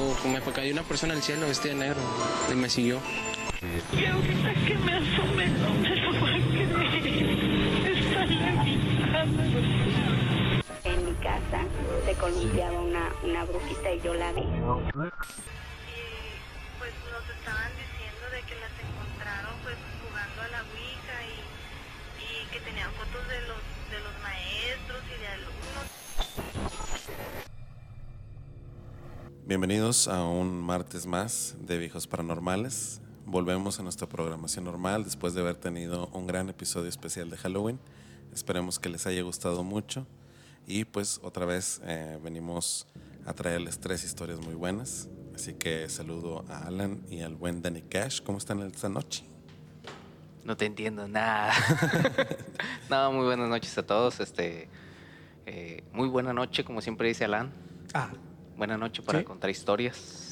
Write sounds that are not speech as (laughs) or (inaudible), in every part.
O me cayó una persona al cielo vestida de negro y me siguió. Y ahorita que me asomé no me lo va a creer. Está en En mi casa se columpiaba una, una brujita y yo la vi. Y pues nos estaban diciendo de que las encontraron pues jugando a la Ouija y, y que tenían fotos de los maestros y de alumnos. Bienvenidos a un martes más de Viejos Paranormales. Volvemos a nuestra programación normal después de haber tenido un gran episodio especial de Halloween. Esperemos que les haya gustado mucho. Y pues otra vez eh, venimos a traerles tres historias muy buenas. Así que saludo a Alan y al buen Danny Cash. ¿Cómo están esta noche? No te entiendo nada. (laughs) no, muy buenas noches a todos. Este, eh, muy buena noche, como siempre dice Alan. Ah, Buena noche para Sí. contar historias.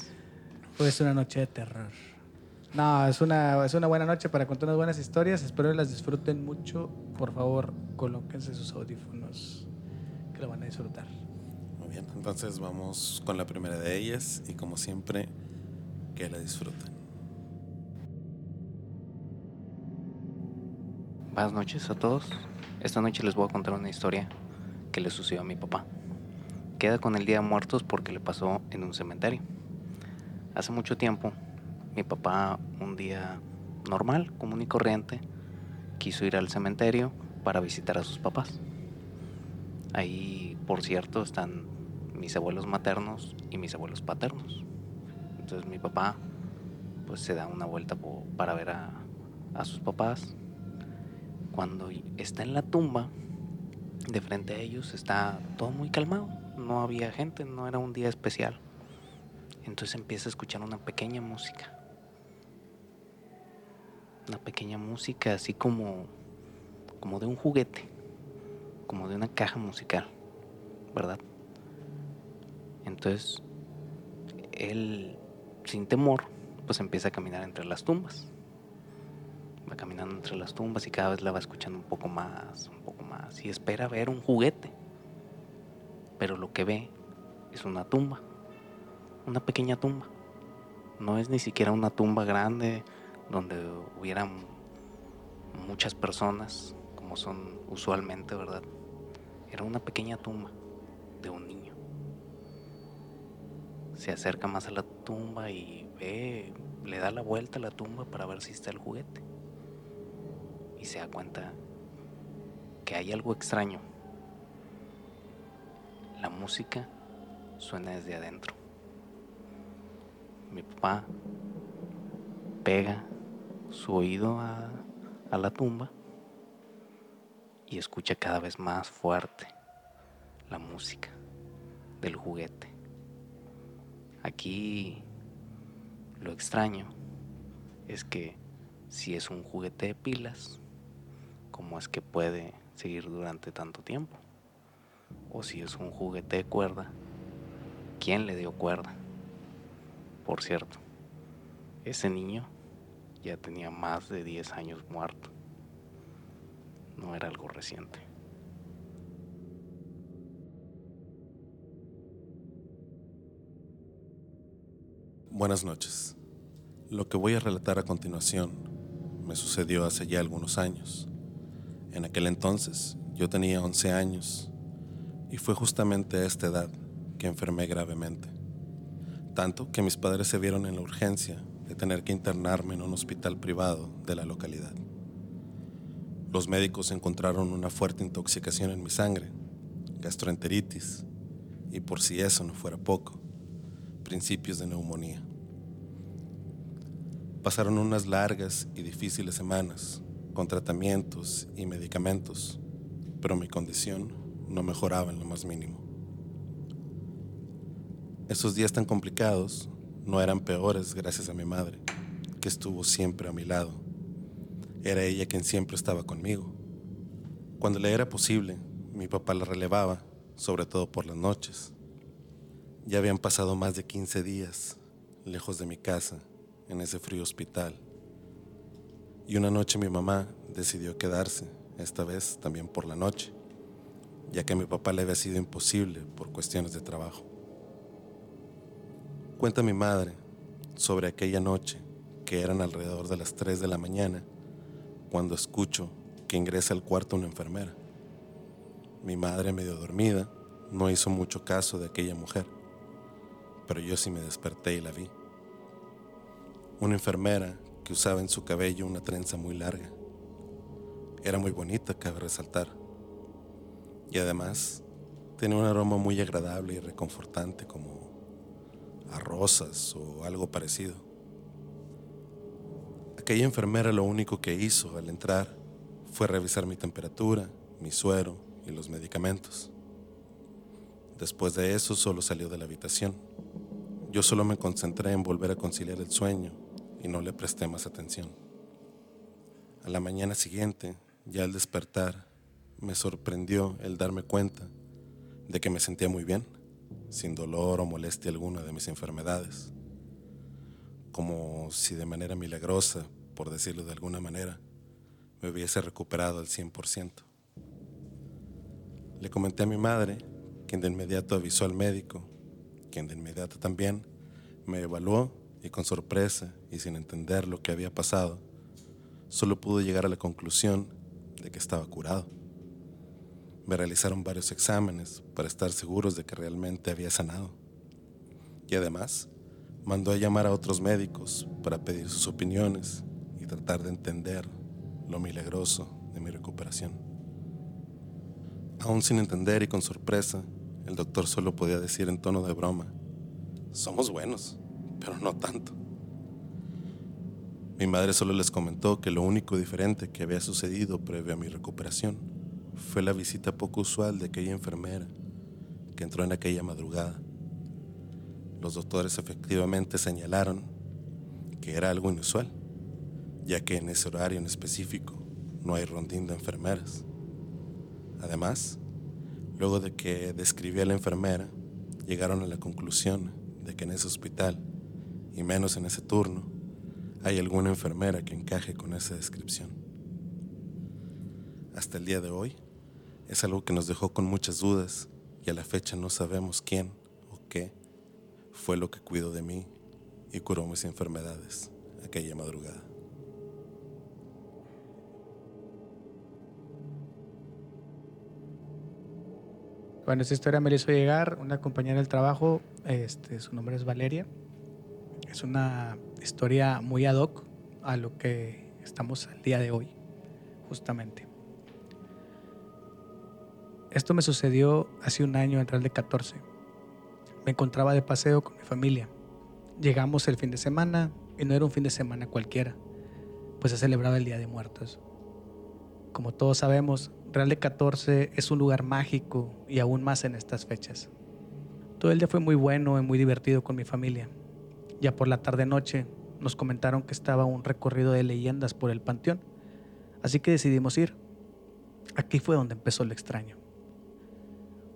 pues una noche de terror. No, es una, es una buena noche para contar unas buenas historias. Espero que las disfruten mucho. Por favor, colóquense sus audífonos, que lo van a disfrutar. Muy bien, entonces vamos con la primera de ellas y como siempre, que la disfruten. Buenas noches a todos. Esta noche les voy a contar una historia que le sucedió a mi papá. Queda con el Día de Muertos porque le pasó en un cementerio. Hace mucho tiempo, mi papá, un día normal, común y corriente, quiso ir al cementerio para visitar a sus papás. Ahí, por cierto, están mis abuelos maternos y mis abuelos paternos. Entonces mi papá, pues se da una vuelta para ver a sus papás. Cuando está en la tumba, de frente a ellos está todo muy calmado. No había gente, no era un día especial. Entonces empieza a escuchar una pequeña música. Una pequeña música así como, como de un juguete, como de una caja musical, ¿verdad? Entonces, él, sin temor, pues empieza a caminar entre las tumbas va caminando entre las tumbas y cada vez la va escuchando un poco más, un poco más. Y espera ver un juguete. Pero lo que ve es una tumba. Una pequeña tumba. No es ni siquiera una tumba grande donde hubieran muchas personas, como son usualmente, ¿verdad? Era una pequeña tumba de un niño. Se acerca más a la tumba y ve, le da la vuelta a la tumba para ver si está el juguete y se da cuenta que hay algo extraño. La música suena desde adentro. Mi papá pega su oído a, la tumba y escucha cada vez más fuerte la música del juguete. Aquí lo extraño es que si es un juguete de pilas, ¿cómo es que puede seguir durante tanto tiempo? O si es un juguete de cuerda, ¿quién le dio cuerda? Por cierto, ese niño ya tenía más de 10 años muerto. No era algo reciente. Buenas noches. Lo que voy a relatar a continuación me sucedió hace ya algunos años. En aquel entonces yo tenía 11 años y fue justamente a esta edad que enfermé gravemente. Tanto que mis padres se vieron en la urgencia de tener que internarme en un hospital privado de la localidad. Los médicos encontraron una fuerte intoxicación en mi sangre, gastroenteritis y por si eso no fuera poco, principios de neumonía. Pasaron unas largas y difíciles semanas con tratamientos y medicamentos, pero mi condición no mejoraba en lo más mínimo. Esos días tan complicados no eran peores gracias a mi madre, que estuvo siempre a mi lado. Era ella quien siempre estaba conmigo. Cuando le era posible, mi papá la relevaba, sobre todo por las noches. Ya habían pasado más de 15 días lejos de mi casa, en ese frío hospital. Y una noche mi mamá decidió quedarse, esta vez también por la noche, ya que a mi papá le había sido imposible por cuestiones de trabajo. Cuenta mi madre sobre aquella noche, que eran alrededor de las 3 de la mañana, cuando escucho que ingresa al cuarto una enfermera. Mi madre, medio dormida, no hizo mucho caso de aquella mujer, pero yo sí me desperté y la vi. Una enfermera que usaba en su cabello una trenza muy larga. Era muy bonita, cabe resaltar. Y además tenía un aroma muy agradable y reconfortante como a rosas o algo parecido. Aquella enfermera lo único que hizo al entrar fue revisar mi temperatura, mi suero y los medicamentos. Después de eso solo salió de la habitación. Yo solo me concentré en volver a conciliar el sueño y no le presté más atención. A la mañana siguiente, ya al despertar, me sorprendió el darme cuenta de que me sentía muy bien, sin dolor o molestia alguna de mis enfermedades, como si de manera milagrosa, por decirlo de alguna manera, me hubiese recuperado al 100%. Le comenté a mi madre, quien de inmediato avisó al médico, quien de inmediato también me evaluó y con sorpresa y sin entender lo que había pasado, solo pudo llegar a la conclusión de que estaba curado. Me realizaron varios exámenes para estar seguros de que realmente había sanado. Y además, mandó a llamar a otros médicos para pedir sus opiniones y tratar de entender lo milagroso de mi recuperación. Aún sin entender y con sorpresa, el doctor solo podía decir en tono de broma, somos buenos, pero no tanto. Mi madre solo les comentó que lo único diferente que había sucedido previo a mi recuperación fue la visita poco usual de aquella enfermera que entró en aquella madrugada. Los doctores efectivamente señalaron que era algo inusual, ya que en ese horario en específico no hay rondín de enfermeras. Además, luego de que describí a la enfermera, llegaron a la conclusión de que en ese hospital, y menos en ese turno, hay alguna enfermera que encaje con esa descripción. Hasta el día de hoy, es algo que nos dejó con muchas dudas y a la fecha no sabemos quién o qué fue lo que cuidó de mí y curó mis enfermedades aquella madrugada. Bueno, esta historia me la hizo llegar una compañera del trabajo, este, su nombre es Valeria. Es una historia muy ad hoc a lo que estamos al día de hoy, justamente. Esto me sucedió hace un año en de 14. Me encontraba de paseo con mi familia. Llegamos el fin de semana y no era un fin de semana cualquiera, pues se celebraba el Día de Muertos. Como todos sabemos, Real de 14 es un lugar mágico y aún más en estas fechas. Todo el día fue muy bueno y muy divertido con mi familia. Ya por la tarde-noche nos comentaron que estaba un recorrido de leyendas por el panteón, así que decidimos ir. Aquí fue donde empezó lo extraño.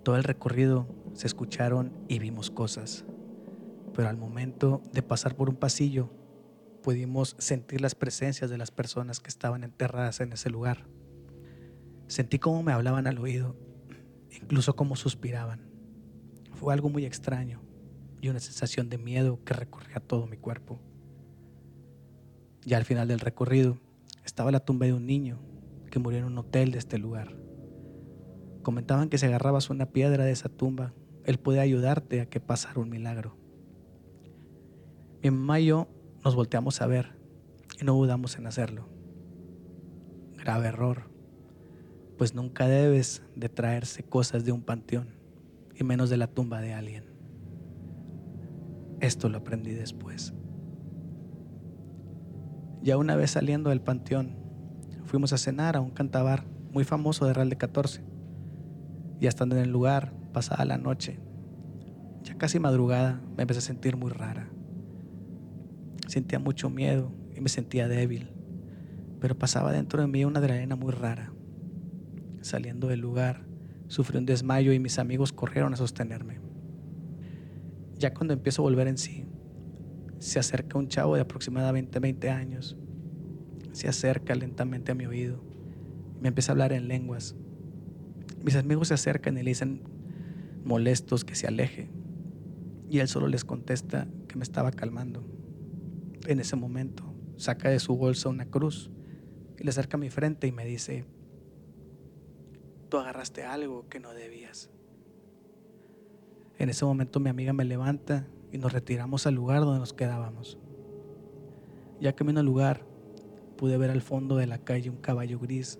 Todo el recorrido se escucharon y vimos cosas, pero al momento de pasar por un pasillo pudimos sentir las presencias de las personas que estaban enterradas en ese lugar. Sentí cómo me hablaban al oído, incluso cómo suspiraban. Fue algo muy extraño y una sensación de miedo que recorría todo mi cuerpo. Ya al final del recorrido estaba la tumba de un niño que murió en un hotel de este lugar. Comentaban que si agarrabas una piedra de esa tumba, él puede ayudarte a que pasara un milagro. Mi mamá y yo nos volteamos a ver y no dudamos en hacerlo. Grave error, pues nunca debes de traerse cosas de un panteón y menos de la tumba de alguien. Esto lo aprendí después. Ya una vez saliendo del panteón, fuimos a cenar a un cantabar muy famoso de Real de 14. Ya estando en el lugar, pasada la noche, ya casi madrugada, me empecé a sentir muy rara. Sentía mucho miedo y me sentía débil, pero pasaba dentro de mí una adrenalina muy rara. Saliendo del lugar, sufrí un desmayo y mis amigos corrieron a sostenerme. Ya cuando empiezo a volver en sí, se acerca un chavo de aproximadamente 20 años. Se acerca lentamente a mi oído. Me empieza a hablar en lenguas. Mis amigos se acercan y le dicen molestos que se aleje. Y él solo les contesta que me estaba calmando. En ese momento saca de su bolsa una cruz y le acerca a mi frente y me dice, tú agarraste algo que no debías. En ese momento mi amiga me levanta y nos retiramos al lugar donde nos quedábamos. Ya camino al lugar, pude ver al fondo de la calle un caballo gris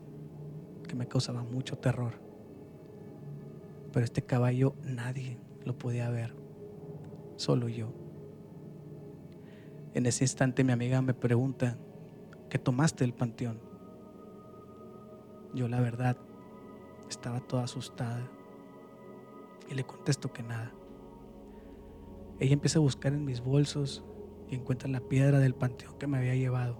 que me causaba mucho terror. Pero este caballo nadie lo podía ver, solo yo. En ese instante mi amiga me pregunta, ¿qué tomaste del panteón? Yo la verdad estaba toda asustada y le contesto que nada. Ella empieza a buscar en mis bolsos y encuentra la piedra del panteón que me había llevado.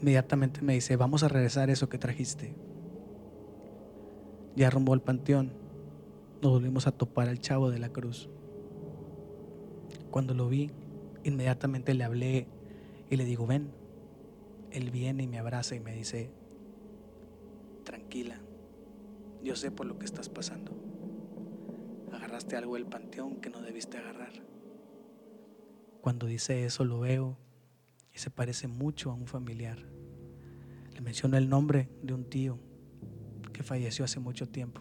Inmediatamente me dice, vamos a regresar eso que trajiste. Ya rumbo al panteón, nos volvimos a topar al chavo de la cruz. Cuando lo vi, inmediatamente le hablé y le digo, ven. Él viene y me abraza y me dice, tranquila, yo sé por lo que estás pasando. Agarraste algo del panteón que no debiste agarrar. Cuando dice eso lo veo y se parece mucho a un familiar. Le menciono el nombre de un tío que falleció hace mucho tiempo.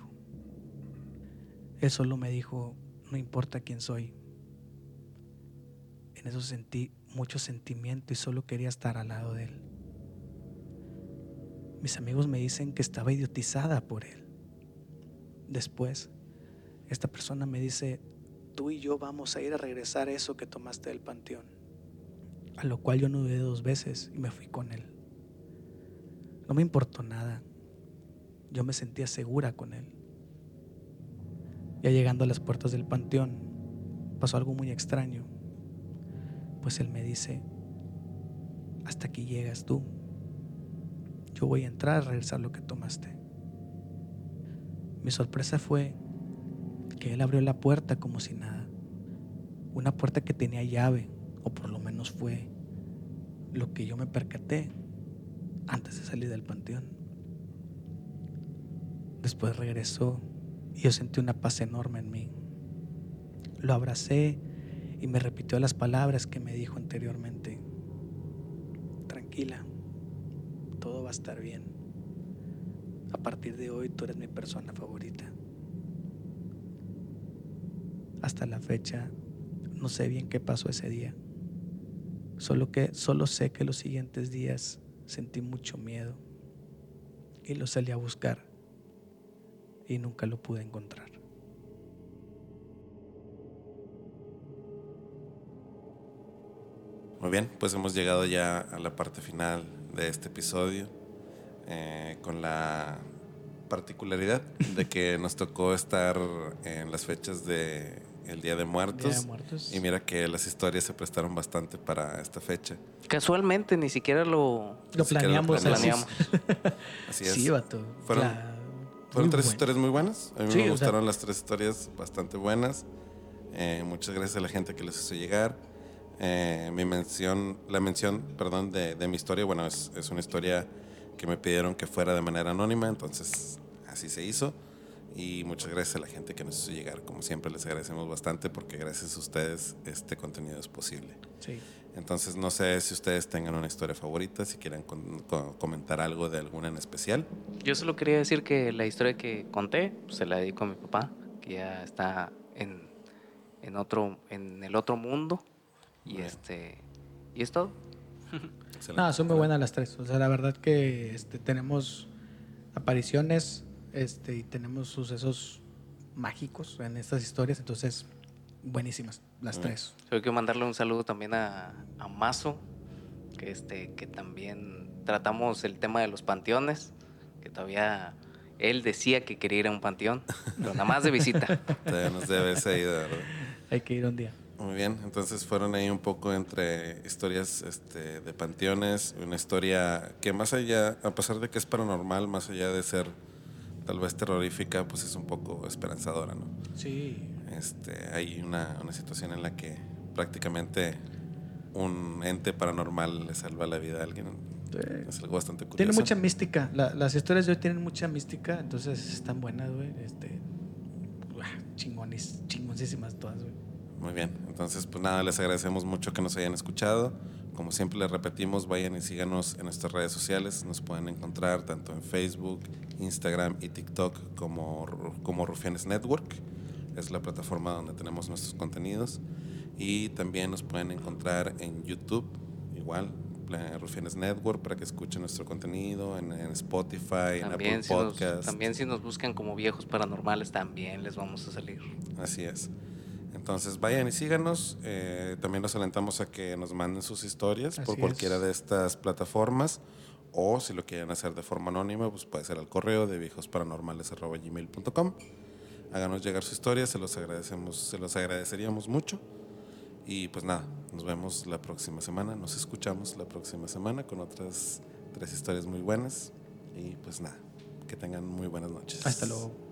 Él solo me dijo, no importa quién soy, en eso sentí mucho sentimiento y solo quería estar al lado de él. Mis amigos me dicen que estaba idiotizada por él. Después, esta persona me dice, tú y yo vamos a ir a regresar eso que tomaste del panteón. A lo cual yo no dudé dos veces y me fui con él. No me importó nada. Yo me sentía segura con él. Ya llegando a las puertas del panteón, pasó algo muy extraño pues Él me dice, hasta aquí llegas tú. Yo voy a entrar a regresar lo que tomaste. Mi sorpresa fue que Él abrió la puerta como si nada. Una puerta que tenía llave, o por lo menos fue lo que yo me percaté antes de salir del panteón. Después regresó y yo sentí una paz enorme en mí. Lo abracé y me repitió las palabras que me dijo anteriormente. Tranquila, todo va a estar bien. A partir de hoy tú eres mi persona favorita. Hasta la fecha no sé bien qué pasó ese día. Solo que solo sé que los siguientes días sentí mucho miedo y lo salí a buscar y nunca lo pude encontrar. Muy bien, pues hemos llegado ya a la parte final de este episodio eh, con la particularidad de que (laughs) nos tocó estar en las fechas de el Día de Muertos. Día de Muertos. Y mira que las historias se prestaron bastante para esta fecha. Casualmente, ni siquiera lo, Lo Ni siquiera planeamos. lo así. planeamos. Así es. Sí, vato. Fueron- La- Fueron tres historias muy buenas. A mí Sí, me o sea- gustaron las tres historias bastante buenas. Eh, muchas gracias a la gente que les hizo llegar. Eh, mi mención, la mención, perdón, de, de mi historia, bueno, es, es una historia que me pidieron que fuera de manera anónima, entonces así se hizo. Y muchas gracias a la gente que nos hizo llegar. Como siempre, les agradecemos bastante porque gracias a ustedes este contenido es posible. Sí. Entonces, no sé si ustedes tengan una historia favorita, si quieren con- con- comentar algo de alguna en especial. Yo solo quería decir que la historia que conté pues, se la dedico a mi papá, que ya está en, en otro, en el otro mundo. Y Bien. este. Y es todo. Excelente. No, son muy buenas las tres. O sea, la verdad que este, tenemos apariciones este, y tenemos sucesos mágicos en estas historias. Entonces, buenísimas las Mm. tres. Yo quiero mandarle un saludo también a, a Mazo, que, este, que también tratamos el tema de los panteones, que todavía él decía que quería ir a un panteón, pero nada más de visita. (laughs) Todavía nos debe esa idea, ¿verdad? Hay que ir un día. Muy bien, entonces fueron ahí un poco entre historias este, de panteones, una historia que más allá, a pesar de que es paranormal, más allá de ser tal vez terrorífica, pues es un poco esperanzadora, ¿no? Sí. Este, hay una, una situación en la que prácticamente un ente paranormal le salva la vida a alguien. Es algo bastante curioso. Tiene mucha mística. La- las historias de hoy tienen mucha mística, entonces están buenas, güey. Este, uah, chingonis, chingoncísimas todas, güey. Muy bien, entonces pues nada, les agradecemos mucho que nos hayan escuchado. Como siempre les repetimos, vayan y síganos en nuestras redes sociales. Nos pueden encontrar tanto en Facebook, Instagram y TikTok como, como Rufianes Network. Es la plataforma donde tenemos nuestros contenidos. Y también nos pueden encontrar en YouTube, igual, Rufianes Network, para que escuchen nuestro contenido, en, en Spotify, en Apple También si, nos, Podcasts. también si nos buscan como viejos paranormales, también les vamos a salir. Así es. Entonces vayan y síganos. Eh, también los alentamos a que nos manden sus historias por cualquiera es. de estas plataformas. O si lo quieren hacer de forma anónima, pues puede ser al correo de viejosparanormales.gmail.com. Háganos llegar su historia, se los agradecemos, se los agradeceríamos mucho. Y pues nada, nos vemos la próxima semana, nos escuchamos la próxima semana con otras tres historias muy buenas. Y pues nada, que tengan muy buenas noches. Hasta luego.